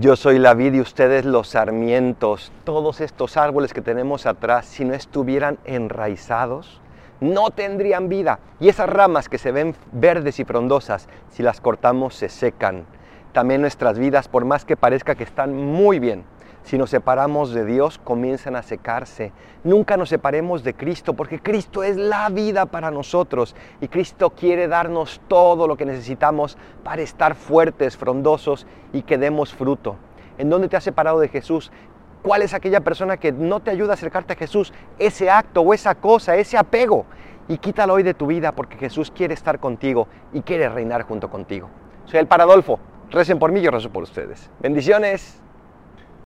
Yo soy la vid y ustedes los sarmientos. Todos estos árboles que tenemos atrás, si no estuvieran enraizados, no tendrían vida. Y esas ramas que se ven verdes y frondosas, si las cortamos se secan. También nuestras vidas, por más que parezca que están muy bien, si nos separamos de Dios, comienzan a secarse. Nunca nos separemos de Cristo, porque Cristo es la vida para nosotros y Cristo quiere darnos todo lo que necesitamos para estar fuertes, frondosos y que demos fruto. ¿En dónde te has separado de Jesús? ¿Cuál es aquella persona que no te ayuda a acercarte a Jesús? Ese acto o esa cosa, ese apego. Y quítalo hoy de tu vida porque Jesús quiere estar contigo y quiere reinar junto contigo. Soy el Paradolfo. Recen por mí, yo rezo por ustedes. Bendiciones.